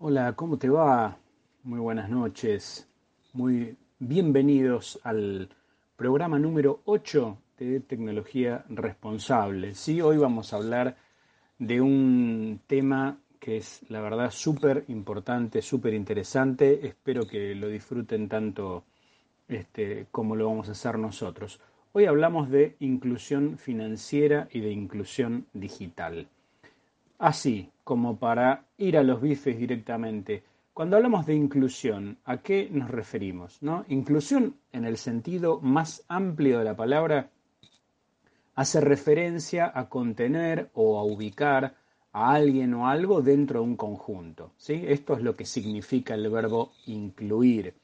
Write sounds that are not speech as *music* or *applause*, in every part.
Hola, ¿cómo te va? Muy buenas noches. Muy bienvenidos al programa número 8 de Tecnología Responsable. Sí, hoy vamos a hablar de un tema que es la verdad súper importante, súper interesante. Espero que lo disfruten tanto este, como lo vamos a hacer nosotros. Hoy hablamos de inclusión financiera y de inclusión digital. Así como para ir a los bifes directamente. Cuando hablamos de inclusión, ¿a qué nos referimos? ¿no? Inclusión, en el sentido más amplio de la palabra, hace referencia a contener o a ubicar a alguien o algo dentro de un conjunto. ¿sí? Esto es lo que significa el verbo incluir.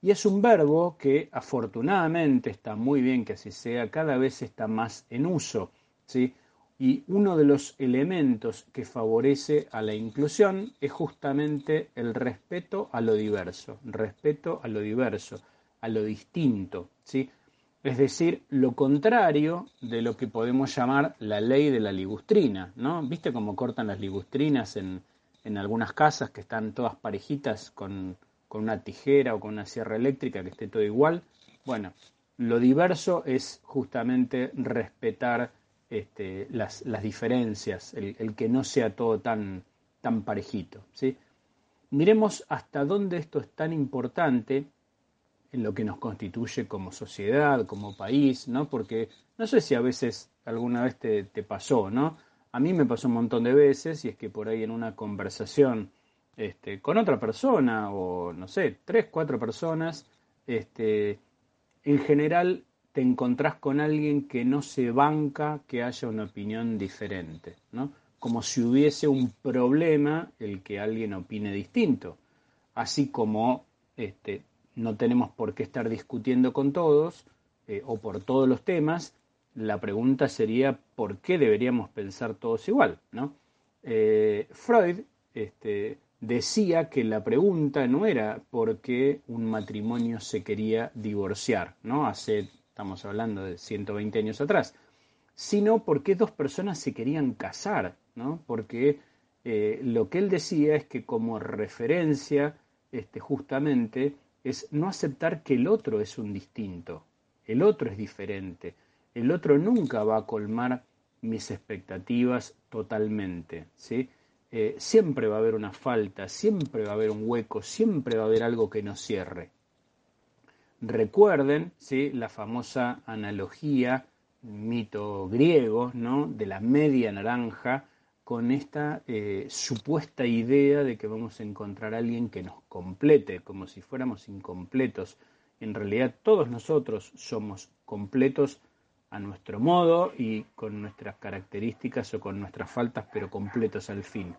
Y es un verbo que afortunadamente está muy bien que así sea, cada vez está más en uso. ¿sí? Y uno de los elementos que favorece a la inclusión es justamente el respeto a lo diverso, respeto a lo diverso, a lo distinto, ¿sí? Es decir, lo contrario de lo que podemos llamar la ley de la ligustrina, ¿no? ¿Viste cómo cortan las ligustrinas en, en algunas casas que están todas parejitas con, con una tijera o con una sierra eléctrica que esté todo igual? Bueno, lo diverso es justamente respetar este, las, diferencias, el, que no sea todo tan, tan parejito. ¿sí? Miremos hasta dónde esto es tan importante en lo que nos constituye como sociedad, como país, ¿no? Porque no sé si a veces alguna vez te, pasó, ¿no? A mí me pasó un montón de veces y es que por ahí en una conversación este, con otra persona o no sé, tres, cuatro personas, este, en general te encontrás con alguien que no se banca que haya una opinión diferente, ¿no? Como si hubiese un problema el que alguien opine distinto. Así como este, no tenemos por qué estar discutiendo con todos eh, o por todos los temas, la pregunta sería ¿por qué deberíamos pensar todos igual? ¿no? Eh, Freud este, decía que la pregunta no era por qué un matrimonio se quería divorciar, ¿no? Hace estamos hablando de 120 años atrás, sino porque dos personas se querían casar, ¿no? Porque eh, lo que él decía es que como referencia, este, justamente, es no aceptar que el otro es un distinto, el otro es diferente, el otro nunca va a colmar mis expectativas totalmente, ¿sí? Eh, siempre va a haber una falta, siempre va a haber un hueco, siempre va a haber algo que no cierre. Recuerden ¿sí? la famosa analogía, mito griego, ¿no? de la media naranja, con esta eh, supuesta idea de que vamos a encontrar a alguien que nos complete, como si fuéramos incompletos. En realidad todos nosotros somos completos a nuestro modo y con nuestras características o con nuestras faltas, pero completos al fin.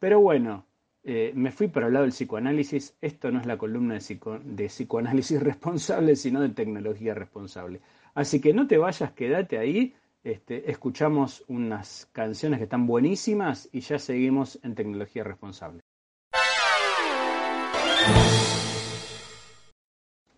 Pero bueno, eh, me fui para el lado del psicoanálisis. Esto no es la columna de, psicoanálisis *laughs* responsable, sino de tecnología responsable. Así que no te vayas, quédate ahí. Este, escuchamos unas canciones que están buenísimas y ya seguimos en tecnología responsable.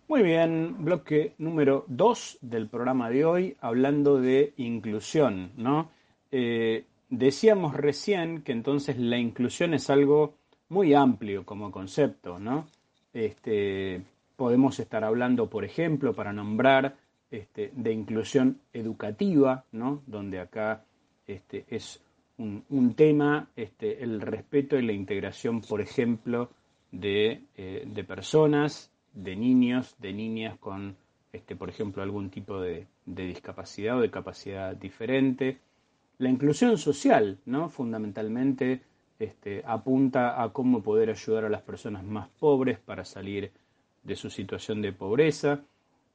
Muy bien, bloque número 2 del programa de hoy, hablando de inclusión, ¿no? Eh, decíamos recién que entonces la inclusión es algo muy amplio como concepto, ¿no? Este, podemos estar hablando, por ejemplo, para nombrar este, de inclusión educativa, ¿no? Donde acá este, es un, tema este, el respeto y la integración, por ejemplo, de, eh, de, personas, de niños, de niñas con, este, por ejemplo, algún tipo de, de discapacidad o de capacidad diferente. La inclusión social, ¿no? Fundamentalmente este, apunta a cómo poder ayudar a las personas más pobres para salir de su situación de pobreza.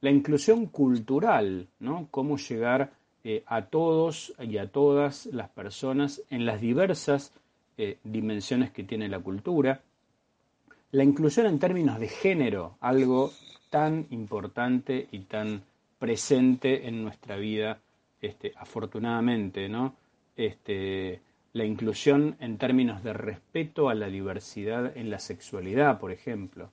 La inclusión cultural, ¿no? Cómo llegar eh, a todos y a todas las personas en las diversas eh, dimensiones que tiene la cultura. La inclusión en términos de género, algo tan importante y tan presente en nuestra vida, este, afortunadamente, ¿no? Este, la inclusión en términos de respeto a la diversidad en la sexualidad, por ejemplo.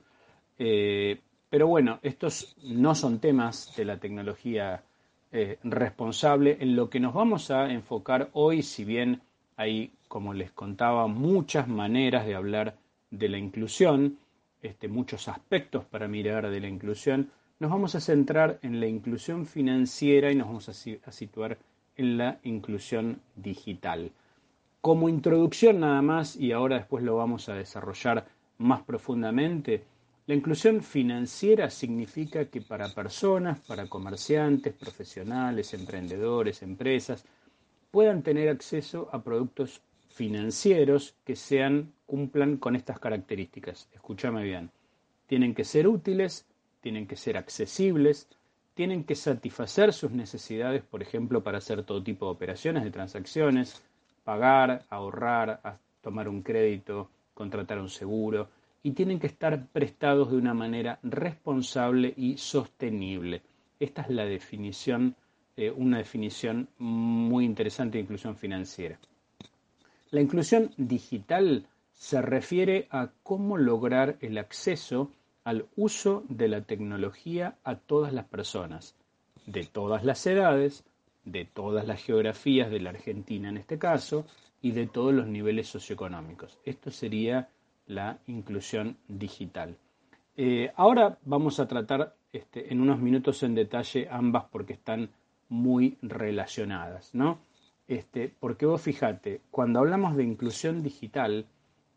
Eh, pero bueno, estos no son temas de la tecnología eh, responsable. En lo que nos vamos a enfocar hoy, si bien hay, como les contaba, muchas maneras de hablar de la inclusión, este, muchos aspectos para mirar de la inclusión, nos vamos a centrar en la inclusión financiera y nos vamos a, situar en la inclusión digital. Como introducción nada más, y ahora después lo vamos a desarrollar más profundamente, la inclusión financiera significa que para personas, para comerciantes, profesionales, emprendedores, empresas, puedan tener acceso a productos financieros que sean cumplan con estas características. Escúchame bien. Tienen que ser útiles, tienen que ser accesibles, tienen que satisfacer sus necesidades, por ejemplo, para hacer todo tipo de operaciones, de transacciones, pagar, ahorrar, tomar un crédito, contratar un seguro, y tienen que estar prestados de una manera responsable y sostenible. Esta es la definición, eh, una definición muy interesante de inclusión financiera. La inclusión digital se refiere a cómo lograr el acceso al uso de la tecnología a todas las personas, de todas las edades, de todas las geografías de la Argentina en este caso, y de todos los niveles socioeconómicos. Esto sería la inclusión digital. Eh, ahora vamos a tratar este, en unos minutos en detalle ambas porque están muy relacionadas, ¿no? Este, porque vos fíjate, cuando hablamos de inclusión digital,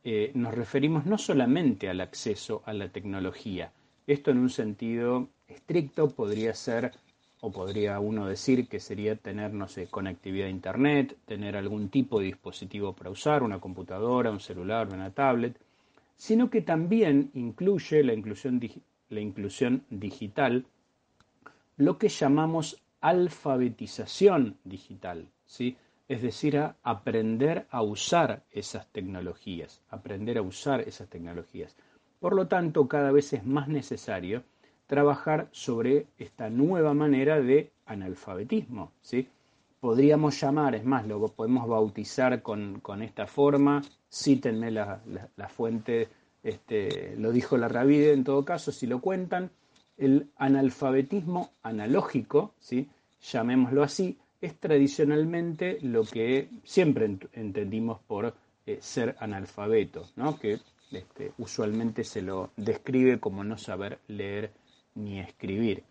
eh, nos referimos no solamente al acceso a la tecnología. Esto en un sentido estricto podría ser, o podría uno decir que sería tener, no sé, conectividad a Internet, tener algún tipo de dispositivo para usar, una computadora, un celular, una tablet, sino que también incluye la inclusión, la inclusión digital, lo que llamamos alfabetización digital, ¿sí? es decir, aprender a usar esas tecnologías, aprender a usar esas tecnologías. Por lo tanto, cada vez es más necesario trabajar sobre esta nueva manera de analfabetismo, ¿sí? Podríamos llamar, es más, lo podemos bautizar con, con esta forma, cítenme la, la, fuente, este, lo dijo la Ravide en todo caso, si lo cuentan, el analfabetismo analógico, ¿sí? llamémoslo así, es tradicionalmente lo que siempre entendimos por eh, ser analfabeto, ¿no? que este, usualmente se lo describe como no saber leer ni escribir.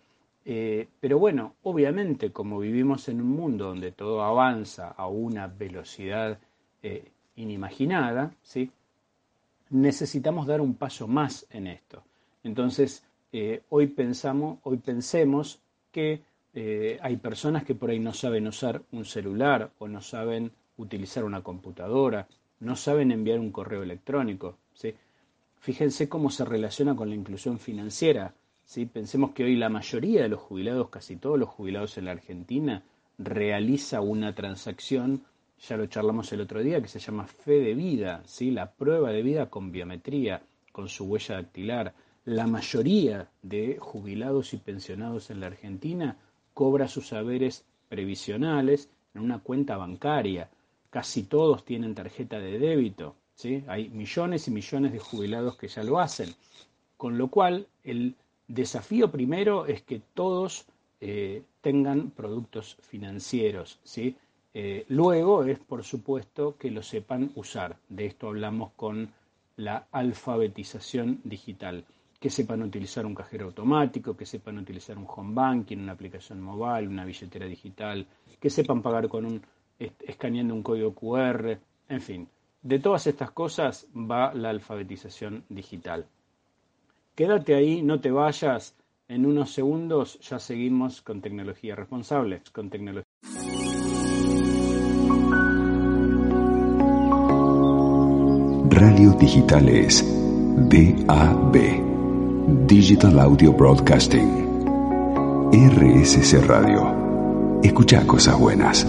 Eh, pero bueno, obviamente como vivimos en un mundo donde todo avanza a una velocidad eh, inimaginada, ¿sí? necesitamos dar un paso más en esto. Entonces, eh, hoy, pensamos, hoy pensemos que hay personas que por ahí no saben usar un celular o no saben utilizar una computadora, no saben enviar un correo electrónico. ¿sí? Fíjense cómo se relaciona con la inclusión financiera. Pensemos que hoy la mayoría de los jubilados, casi todos los jubilados en la Argentina, realiza una transacción ya lo charlamos el otro día, que se llama fe de vida, ¿sí? la prueba de vida con biometría, con su huella dactilar. La mayoría de jubilados y pensionados en la Argentina cobra sus saberes previsionales en una cuenta bancaria. Casi todos tienen tarjeta de débito. ¿sí? Hay millones y millones de jubilados que ya lo hacen. Con lo cual, el desafío primero es que todos eh, tengan productos financieros. ¿sí? Eh, luego es, por supuesto, que lo sepan usar. De esto hablamos con la alfabetización digital. Que sepan utilizar un cajero automático, que sepan utilizar un home banking, una aplicación mobile, una billetera digital, que sepan pagar con un escaneando un código QR, en fin. De todas estas cosas va la alfabetización digital. Quédate ahí, no te vayas. En unos segundos ya seguimos con tecnología responsable, con tecnología Radio Digital es DAB, Digital Audio Broadcasting. RSC Radio. Escucha cosas buenas.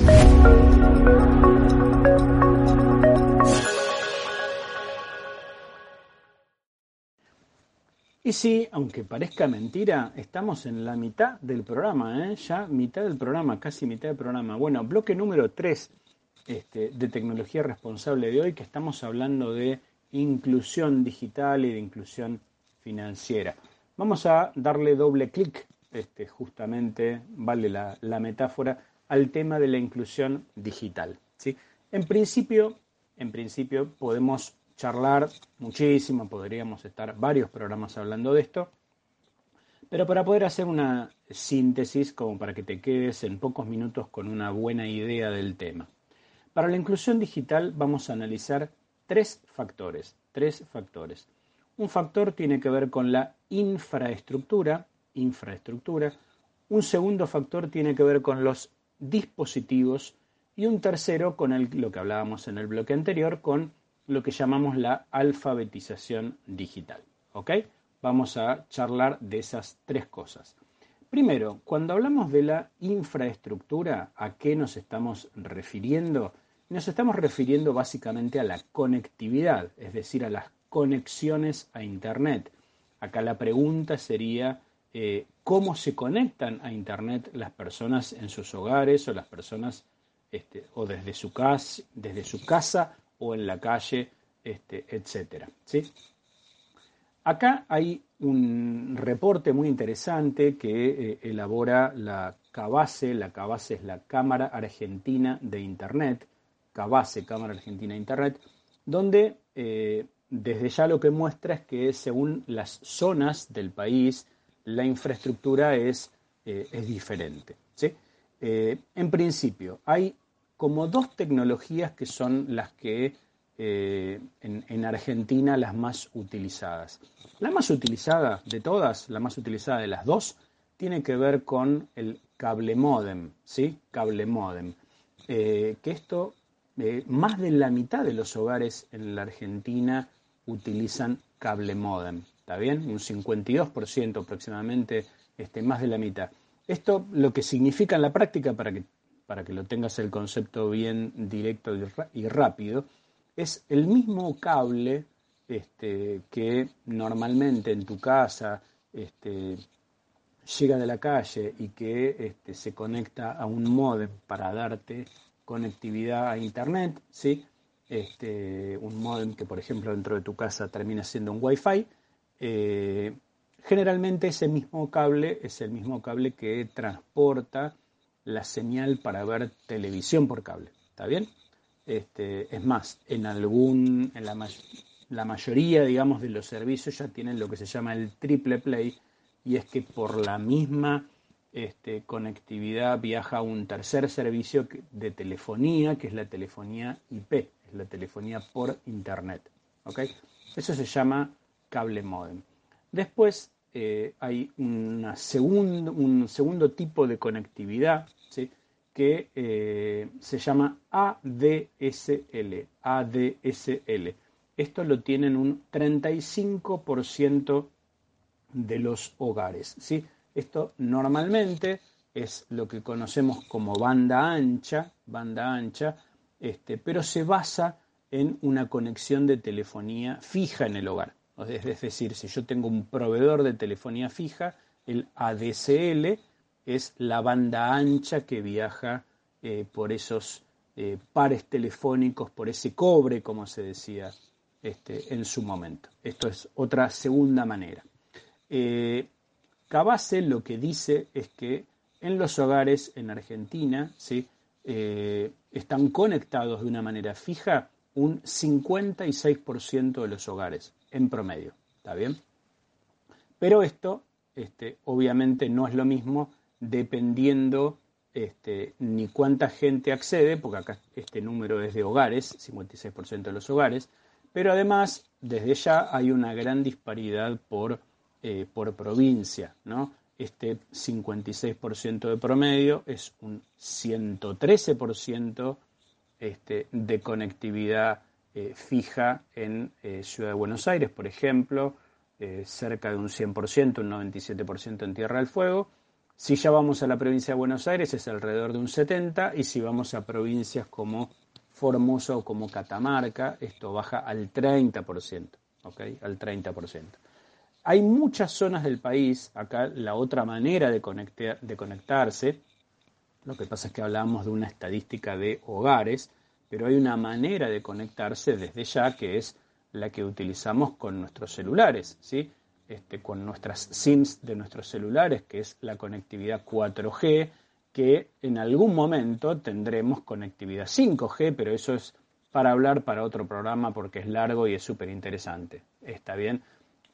Y sí, aunque parezca mentira, estamos en la mitad del programa, ¿eh? ya mitad del programa, casi mitad del programa. Bueno, bloque número 3 este, de tecnología responsable de hoy, que estamos hablando de inclusión digital y de inclusión financiera. Vamos a darle doble clic, este, justamente, vale la, metáfora, al tema de la inclusión digital. ¿sí? En, principio, en principio podemos charlar muchísimo, podríamos estar varios programas hablando de esto, pero para poder hacer una síntesis, como para que te quedes en pocos minutos con una buena idea del tema. Para la inclusión digital vamos a analizar tres factores, tres factores. Un factor tiene que ver con la infraestructura, infraestructura. Un segundo factor tiene que ver con los dispositivos y un tercero con lo que hablábamos en el bloque anterior, con lo que llamamos la alfabetización digital. ¿Ok? Vamos a charlar de esas tres cosas. Primero, cuando hablamos de la infraestructura, ¿a qué nos estamos refiriendo? Nos estamos refiriendo básicamente a la conectividad, es decir, a las conexiones a Internet. Acá la pregunta sería, eh, ¿cómo se conectan a Internet las personas en sus hogares o las personas este, o desde su, casa, desde su casa o en la calle, este, etcétera. ¿sí? Acá hay un reporte muy interesante que eh, elabora la CABASE, la CABASE es la Cámara Argentina de Internet, CABASE, Cámara Argentina de Internet, donde eh, desde ya lo que muestra es que según las zonas del país, la infraestructura es, eh, es diferente. ¿sí? En principio, hay como dos tecnologías que son las que eh, en, Argentina las más utilizadas. La más utilizada de todas, la más utilizada de las dos, tiene que ver con el cable modem, ¿sí? Cable modem. que esto, más de la mitad de los hogares en la Argentina utilizan cable modem, ¿está bien? Un 52% aproximadamente, este, más de la mitad. Esto lo que significa en la práctica, para que, para que lo tengas el concepto bien directo y, rápido, es el mismo cable este, que normalmente en tu casa este, llega de la calle y que este, se conecta a un modem para darte conectividad a internet, ¿sí? Un modem que por ejemplo dentro de tu casa termina siendo un Wi-Fi, eh, Generalmente ese mismo cable es el mismo cable que transporta la señal para ver televisión por cable. ¿Está bien? Este, es más, en algún, en la, la mayoría, digamos, de los servicios ya tienen lo que se llama el triple play y es que por la misma este, conectividad viaja un tercer servicio de telefonía, que es la telefonía IP, es la telefonía por internet. ¿ok? Eso se llama cable modem. Después eh, hay un segundo tipo de conectividad que eh, se llama ADSL. ADSL. Esto lo tienen un 35% de los hogares. ¿sí? Esto normalmente es lo que conocemos como banda ancha, banda ancha, este, pero se basa en una conexión de telefonía fija en el hogar. Es decir, si yo tengo un proveedor de telefonía fija, el ADSL es la banda ancha que viaja eh, por esos eh, pares telefónicos, por ese cobre, como se decía este, en su momento. Esto es otra segunda manera. Eh, Cabase lo que dice es que en los hogares en Argentina ¿sí? están conectados de una manera fija un 56% de los hogares en promedio. ¿Está bien? Pero esto, este, obviamente, no es lo mismo dependiendo este, ni cuánta gente accede, porque acá este número es de hogares, 56% de los hogares, pero además, desde ya hay una gran disparidad por, eh, por provincia, ¿no? Este 56% de promedio es un 113% este, de conectividad eh, fija en eh, Ciudad de Buenos Aires, por ejemplo, cerca de un 100%, un 97% en Tierra del Fuego. Si ya vamos a la provincia de Buenos Aires es alrededor de un 70% y si vamos a provincias como Formosa o como Catamarca, esto baja al 30%, ¿ok? Al 30%. Hay muchas zonas del país, acá la otra manera de, de conectarse, lo que pasa es que hablábamos de una estadística de hogares, pero hay una manera de conectarse desde ya que es la que utilizamos con nuestros celulares, ¿sí? Este, con nuestras SIMs de nuestros celulares, que es la conectividad 4G, que en algún momento tendremos conectividad 5G, pero eso es para hablar para otro programa porque es largo y es súper interesante. Está bien.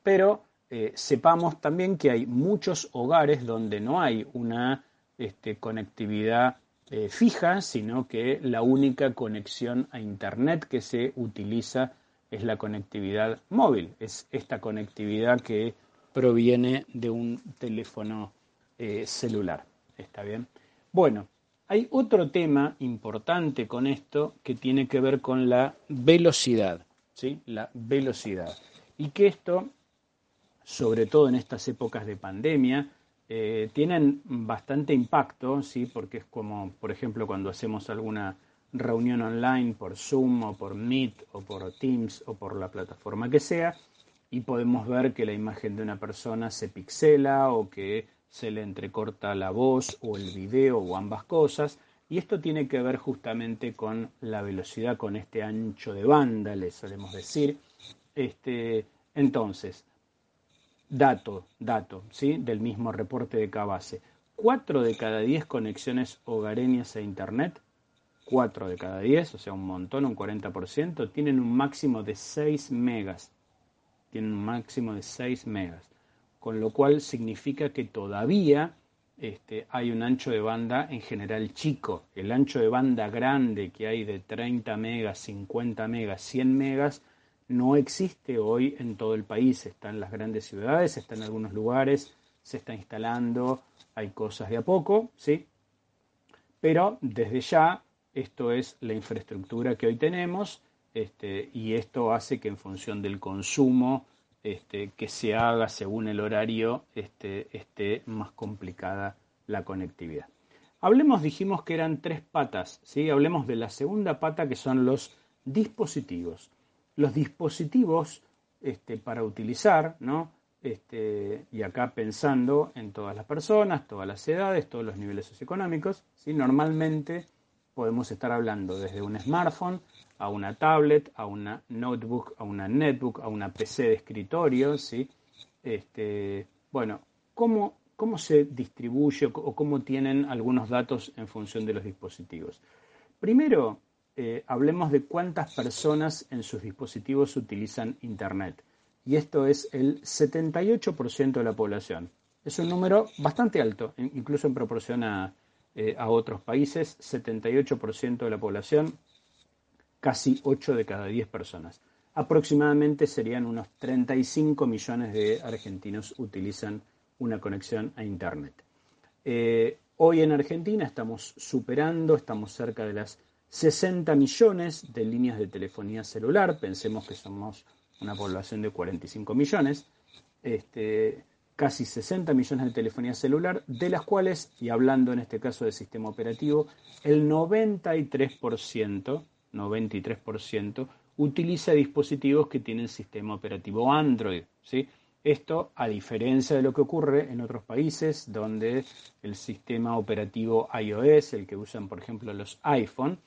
Pero eh, sepamos también que hay muchos hogares donde no hay una este, conectividad eh, fija, sino que la única conexión a Internet que se utiliza es la conectividad móvil, es esta conectividad que proviene de un teléfono eh, celular. ¿Está bien? Bueno, hay otro tema importante con esto que tiene que ver con la velocidad, ¿sí? La velocidad. Y que esto, sobre todo en estas épocas de pandemia, eh, tienen bastante impacto, ¿sí? Porque es como, por ejemplo, cuando hacemos alguna reunión online por Zoom o por Meet o por Teams o por la plataforma que sea y podemos ver que la imagen de una persona se pixela o que se le entrecorta la voz o el video o ambas cosas. Y esto tiene que ver justamente con la velocidad, con este ancho de banda, le solemos decir. Este, entonces, dato, dato, ¿sí? Del mismo reporte de Cabase. 4 de cada 10 conexiones hogareñas a Internet, 4 de cada 10, o sea, un montón, un 40%, tienen un máximo de 6 megas. Tienen un máximo de 6 megas con lo cual significa que todavía este, hay un ancho de banda en general chico. El ancho de banda grande que hay de 30 megas, 50 megas, 100 megas, no existe hoy en todo el país. Está en las grandes ciudades, está en algunos lugares, se está instalando, hay cosas de a poco, ¿sí? Pero desde ya, esto es la infraestructura que hoy tenemos este, y esto hace que en función del consumo este, que se haga según el horario este, esté más complicada la conectividad. Hablemos, dijimos que eran tres patas, ¿sí? hablemos de la segunda pata que son los dispositivos. Los dispositivos para utilizar, ¿no? Y acá pensando en todas las personas, todas las edades, todos los niveles socioeconómicos, ¿sí? normalmente podemos estar hablando desde un smartphone a una tablet, a una notebook, a una netbook, a una PC de escritorio, ¿sí? Este, bueno, ¿cómo, ¿cómo se distribuye o cómo tienen algunos datos en función de los dispositivos? Primero, eh, hablemos de cuántas personas en sus dispositivos utilizan Internet. Y esto es el 78% de la población. Es un número bastante alto, incluso en proporción a, eh, a otros países. 78% de la población casi 8 de cada 10 personas. Aproximadamente serían unos 35 millones de argentinos utilizan una conexión a Internet. Eh, hoy en Argentina estamos superando, estamos cerca de las 60 millones de líneas de telefonía celular. Pensemos que somos una población de 45 millones. Este, casi 60 millones de telefonía celular, de las cuales, y hablando en este caso de sistema operativo, el 93% 93%, utiliza dispositivos que tienen sistema operativo Android. ¿sí? Esto a diferencia de lo que ocurre en otros países donde el sistema operativo iOS, el que usan por ejemplo los iPhone,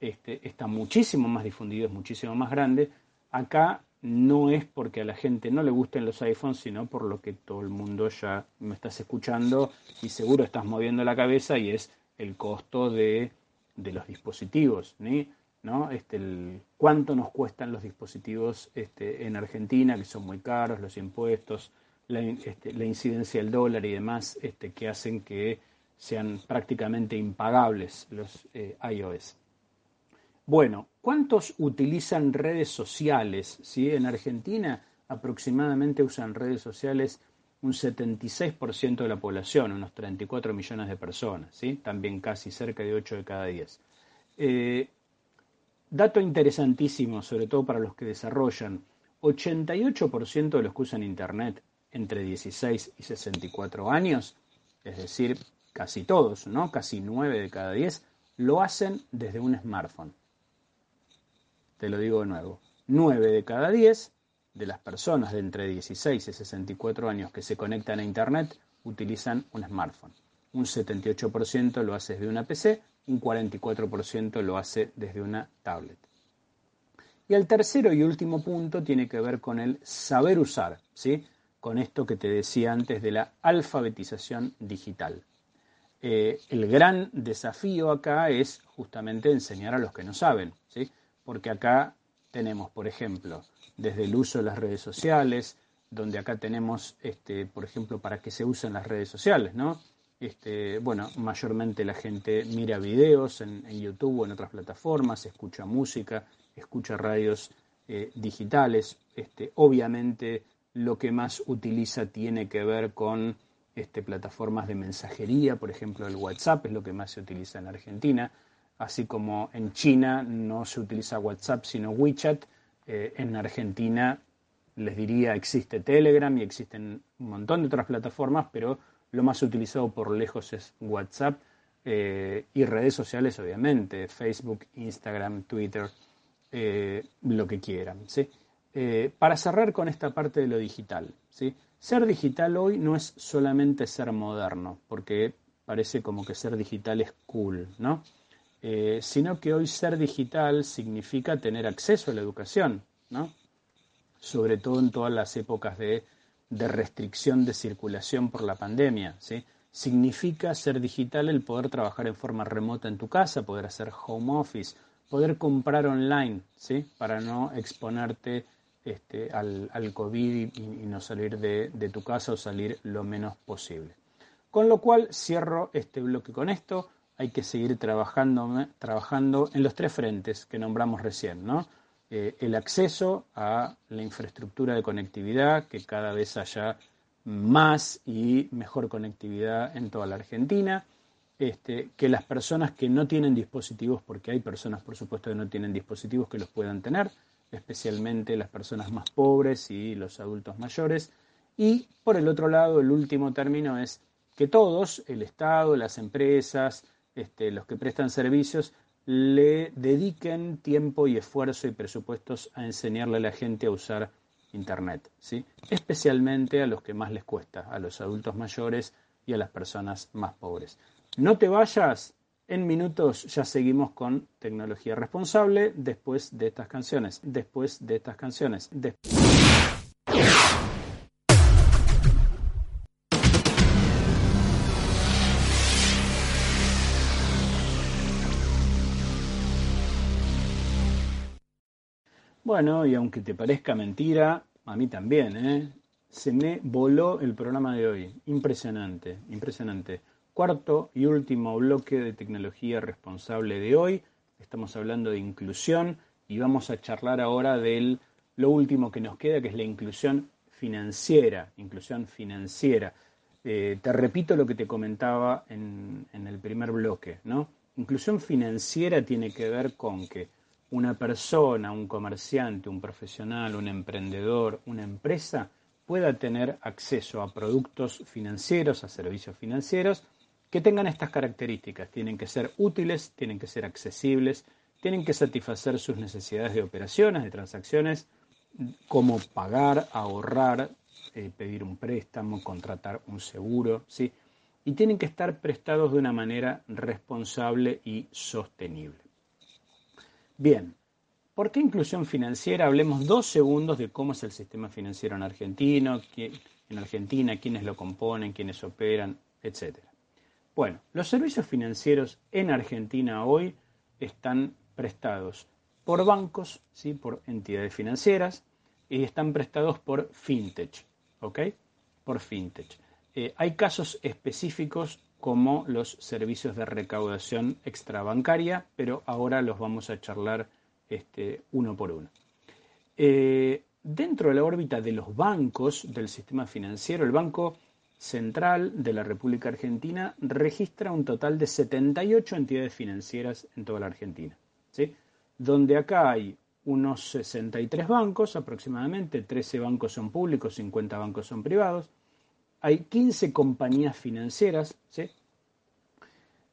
este, está muchísimo más difundido, es muchísimo más grande. Acá no es porque a la gente no le gusten los iPhones, sino por lo que todo el mundo ya me estás escuchando y seguro estás moviendo la cabeza y es el costo de, de los dispositivos. ¿no? Este, el, cuánto nos cuestan los dispositivos este, en Argentina, que son muy caros, los impuestos, la, este, incidencia del dólar y demás, este, que hacen que sean prácticamente impagables los eh, iOS. Bueno, ¿cuántos utilizan redes sociales? ¿Sí? En Argentina aproximadamente usan redes sociales un 76% de la población, unos 34 millones de personas, ¿sí? también casi cerca de 8 de cada 10. Eh, Dato interesantísimo, sobre todo para los que desarrollan. 88% de los que usan Internet entre 16 y 64 años, es decir, casi todos, ¿no? Casi 9 de cada 10, lo hacen desde un smartphone. Te lo digo de nuevo. 9 de cada 10 de las personas de entre 16 y 64 años que se conectan a Internet utilizan un smartphone. Un 78% lo hace desde una PC un 44% lo hace desde una tablet. Y el tercero y último punto tiene que ver con el saber usar, ¿sí? con esto que te decía antes de la alfabetización digital. Eh, el gran desafío acá es justamente enseñar a los que no saben, ¿sí? Porque acá tenemos, por ejemplo, desde el uso de las redes sociales, donde acá tenemos, este, por ejemplo, para qué se usan las redes sociales, ¿no? Este, bueno, mayormente la gente mira videos en, YouTube o en otras plataformas, escucha música, escucha radios eh, digitales. Este, obviamente lo que más utiliza tiene que ver con este, plataformas de mensajería, por ejemplo el WhatsApp es lo que más se utiliza en Argentina, así como en China no se utiliza WhatsApp sino WeChat, eh, en Argentina les diría existe Telegram y existen un montón de otras plataformas, pero lo más utilizado por lejos es WhatsApp eh, y redes sociales obviamente, Facebook, Instagram, Twitter, eh, lo que quieran. ¿sí? para cerrar con esta parte de lo digital, ¿sí? Ser digital hoy no es solamente ser moderno, porque parece como que ser digital es cool, ¿no? Eh, sino que hoy ser digital significa tener acceso a la educación, ¿no? Sobre todo en todas las épocas de, de restricción de circulación por la pandemia, ¿sí? Significa ser digital el poder trabajar en forma remota en tu casa, poder hacer home office, poder comprar online, ¿sí? Para no exponerte este, al, COVID y, no salir de, tu casa o salir lo menos posible. Con lo cual cierro este bloque con esto. Hay que seguir trabajando, trabajando en los tres frentes que nombramos recién, ¿no? Eh, el acceso a la infraestructura de conectividad, que cada vez haya más y mejor conectividad en toda la Argentina. Este, que las personas que no tienen dispositivos, porque hay personas, por supuesto, que no tienen dispositivos que los puedan tener, especialmente las personas más pobres y los adultos mayores. Y por el otro lado, el último término es que todos, el Estado, las empresas, este, los que prestan servicios, le dediquen tiempo y esfuerzo y presupuestos a enseñarle a la gente a usar Internet, ¿sí? especialmente a los que más les cuesta, a los adultos mayores y a las personas más pobres. No te vayas, en minutos ya seguimos con tecnología responsable después de estas canciones. Después de estas canciones. Bueno, y aunque te parezca mentira, a mí también, ¿eh? Se me voló el programa de hoy. Impresionante, impresionante. Cuarto y último bloque de tecnología responsable de hoy. Estamos hablando de inclusión y vamos a charlar ahora de lo último que nos queda, que es la inclusión financiera. Inclusión financiera. Eh, te repito lo que te comentaba en, en el primer bloque, ¿no? Inclusión financiera tiene que ver con que una persona, un comerciante, un profesional, un emprendedor, una empresa pueda tener acceso a productos financieros, a servicios financieros que tengan estas características. Tienen que ser útiles, tienen que ser accesibles, tienen que satisfacer sus necesidades de operaciones, de transacciones, como pagar, ahorrar, eh, pedir un préstamo, contratar un seguro, ¿sí? Y tienen que estar prestados de una manera responsable y sostenible. Bien, ¿por qué inclusión financiera? Hablemos dos segundos de cómo es el sistema financiero en Argentina, en Argentina, quiénes lo componen, quiénes operan, etcétera. Bueno, los servicios financieros en Argentina hoy están prestados por bancos, ¿sí? por entidades financieras, y están prestados por fintech, ¿ok? Por fintech. Eh, hay casos específicos como los servicios de recaudación extrabancaria, pero ahora los vamos a charlar este, uno por uno. Eh, dentro de la órbita de los bancos del sistema financiero, el banco Central de la República Argentina registra un total de 78 entidades financieras en toda la Argentina, ¿sí? donde acá hay unos 63 bancos aproximadamente, 13 bancos son públicos, 50 bancos son privados, hay 15 compañías financieras, ¿sí?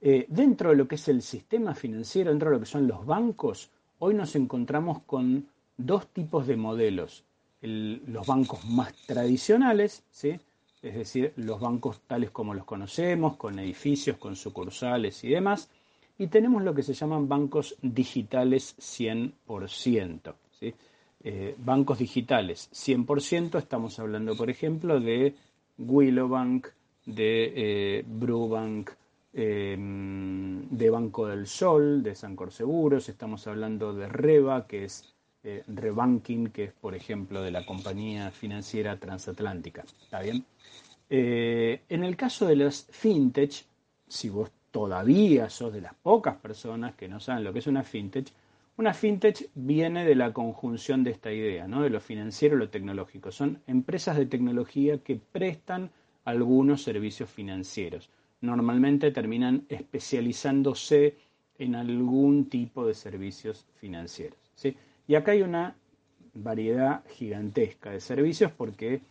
Eh, dentro de lo que es el sistema financiero, dentro de lo que son los bancos, hoy nos encontramos con dos tipos de modelos. los bancos más tradicionales, ¿sí? es decir, los bancos tales como los conocemos, con edificios, con sucursales y demás, y tenemos lo que se llaman bancos digitales 100%. ¿sí? Eh, bancos digitales 100%, estamos hablando, por ejemplo, de Willow Bank, de eh, Brubank, em, de Banco del Sol, de Sancor Seguros, estamos hablando de Reba, que es eh, Rebanking, que es, por ejemplo, de la compañía financiera transatlántica. ¿Está bien? Eh, en el caso de los fintech, si vos todavía sos de las pocas personas que no saben lo que es una fintech, una fintech viene de la conjunción de esta idea, ¿no? de lo financiero y lo tecnológico. Son empresas de tecnología que prestan algunos servicios financieros. Normalmente terminan especializándose en algún tipo de servicios financieros. ¿sí? Y acá hay una variedad gigantesca de servicios porque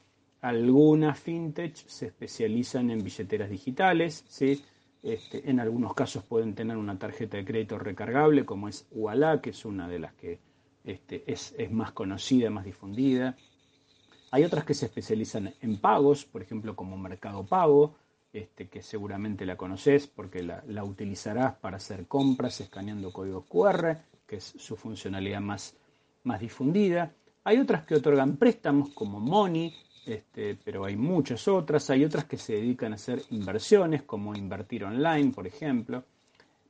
algunas fintech se especializan en billeteras digitales, ¿sí? Este, en algunos casos pueden tener una tarjeta de crédito recargable, como es Ualá, que es una de las que este, es, más conocida, más difundida. Hay otras que se especializan en pagos, por ejemplo, como Mercado Pago, este, que seguramente la conoces porque la, la, utilizarás para hacer compras escaneando códigos QR, que es su funcionalidad más, más difundida. Hay otras que otorgan préstamos como Money, este, pero hay muchas otras. Hay otras que se dedican a hacer inversiones, como invertir online, por ejemplo.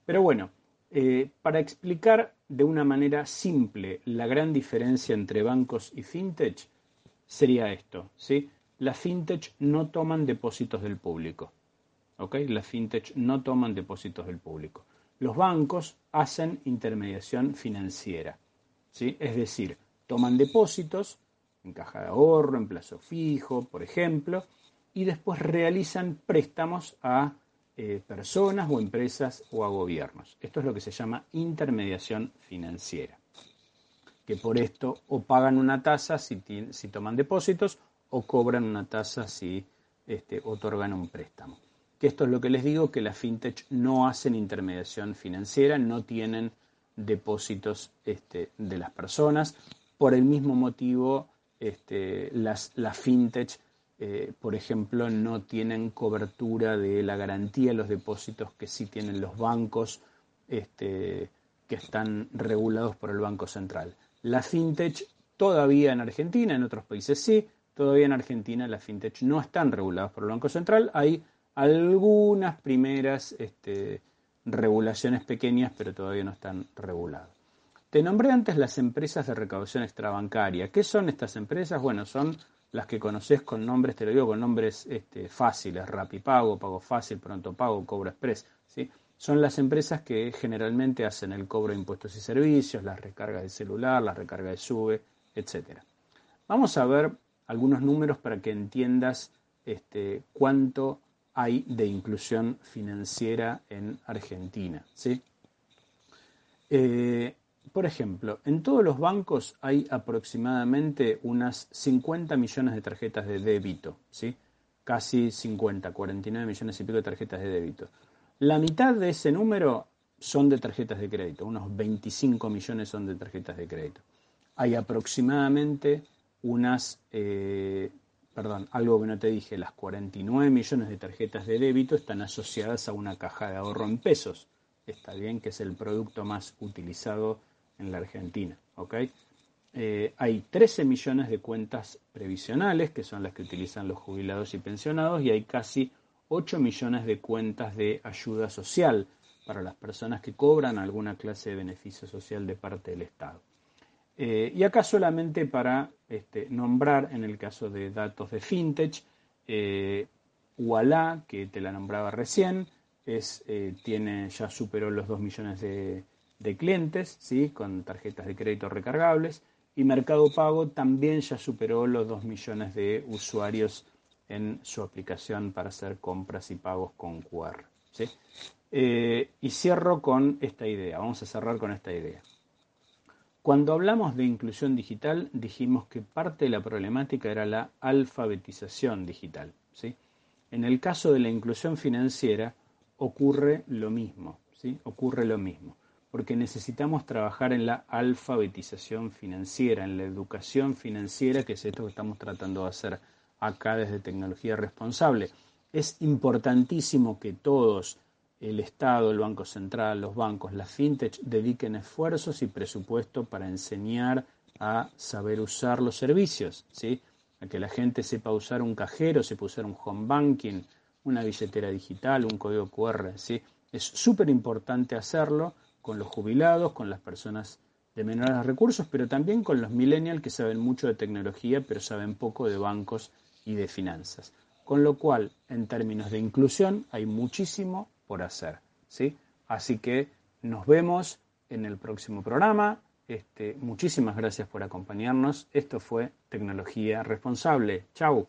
Pero bueno, eh, para explicar de una manera simple la gran diferencia entre bancos y fintech, sería esto. ¿sí? Las fintech no toman depósitos del público. ¿ok? Las fintech no toman depósitos del público. Los bancos hacen intermediación financiera. ¿sí? Es decir, toman depósitos en caja de ahorro, en plazo fijo, por ejemplo, y después realizan préstamos a eh, personas o empresas o a gobiernos. Esto es lo que se llama intermediación financiera, que por esto o pagan una tasa si, si toman depósitos o cobran una tasa si este, otorgan un préstamo. Que esto es lo que les digo, que las fintech no hacen intermediación financiera, no tienen depósitos este, de las personas. Por el mismo motivo, este, las, fintech, eh, por ejemplo, no tienen cobertura de la garantía de los depósitos que sí tienen los bancos este, que están regulados por el Banco Central. La fintech todavía en Argentina, en otros países sí, todavía en Argentina las fintech no están reguladas por el Banco Central. Hay algunas primeras este, regulaciones pequeñas, pero todavía no están reguladas. Te nombré antes las empresas de recaudación extrabancaria. ¿Qué son estas empresas? Bueno, son las que conoces con nombres, te lo digo, con nombres este, fáciles, Rapipago, Pago Fácil, Pronto Pago, Cobro Express. ¿sí? Son las empresas que generalmente hacen el cobro de impuestos y servicios, las recargas de celular, las recargas de SUBE, etc. Vamos a ver algunos números para que entiendas este, cuánto hay de inclusión financiera en Argentina. ¿sí? Eh, por ejemplo, en todos los bancos hay aproximadamente unas 50 millones de tarjetas de débito, ¿sí? Casi 50, 49 millones y pico de tarjetas de débito. La mitad de ese número son de tarjetas de crédito, unos 25 millones son de tarjetas de crédito. Hay aproximadamente unas, eh, perdón, algo que no te dije, las 49 millones de tarjetas de débito están asociadas a una caja de ahorro en pesos. Está bien que es el producto más utilizado en la Argentina. Eh, hay 13 millones de cuentas previsionales, que son las que utilizan los jubilados y pensionados, y hay casi 8 millones de cuentas de ayuda social para las personas que cobran alguna clase de beneficio social de parte del Estado. Eh, y acá solamente para este, nombrar, en el caso de datos de FinTech, eh, que te la nombraba recién, es, eh, tiene, ya superó los 2 millones de, de clientes, ¿sí? con tarjetas de crédito recargables, y Mercado Pago también ya superó los 2 millones de usuarios en su aplicación para hacer compras y pagos con QR. ¿sí? Eh, y cierro con esta idea, vamos a cerrar con esta idea. Cuando hablamos de inclusión digital, dijimos que parte de la problemática era la alfabetización digital. ¿sí? En el caso de la inclusión financiera ocurre lo mismo. ¿sí? Ocurre lo mismo porque necesitamos trabajar en la alfabetización financiera, en la educación financiera, que es esto que estamos tratando de hacer acá desde Tecnología Responsable. Es importantísimo que todos, el Estado, el Banco Central, los bancos, las fintech, dediquen esfuerzos y presupuesto para enseñar a saber usar los servicios, ¿sí? a que la gente sepa usar un cajero, sepa usar un home banking, una billetera digital, un código QR. ¿sí? Es súper importante hacerlo con los jubilados, con las personas de menores recursos, pero también con los millennials que saben mucho de tecnología, pero saben poco de bancos y de finanzas. Con lo cual, en términos de inclusión, hay muchísimo por hacer. ¿sí? Así que nos vemos en el próximo programa. Este, muchísimas gracias por acompañarnos. Esto fue Tecnología Responsable. Chau.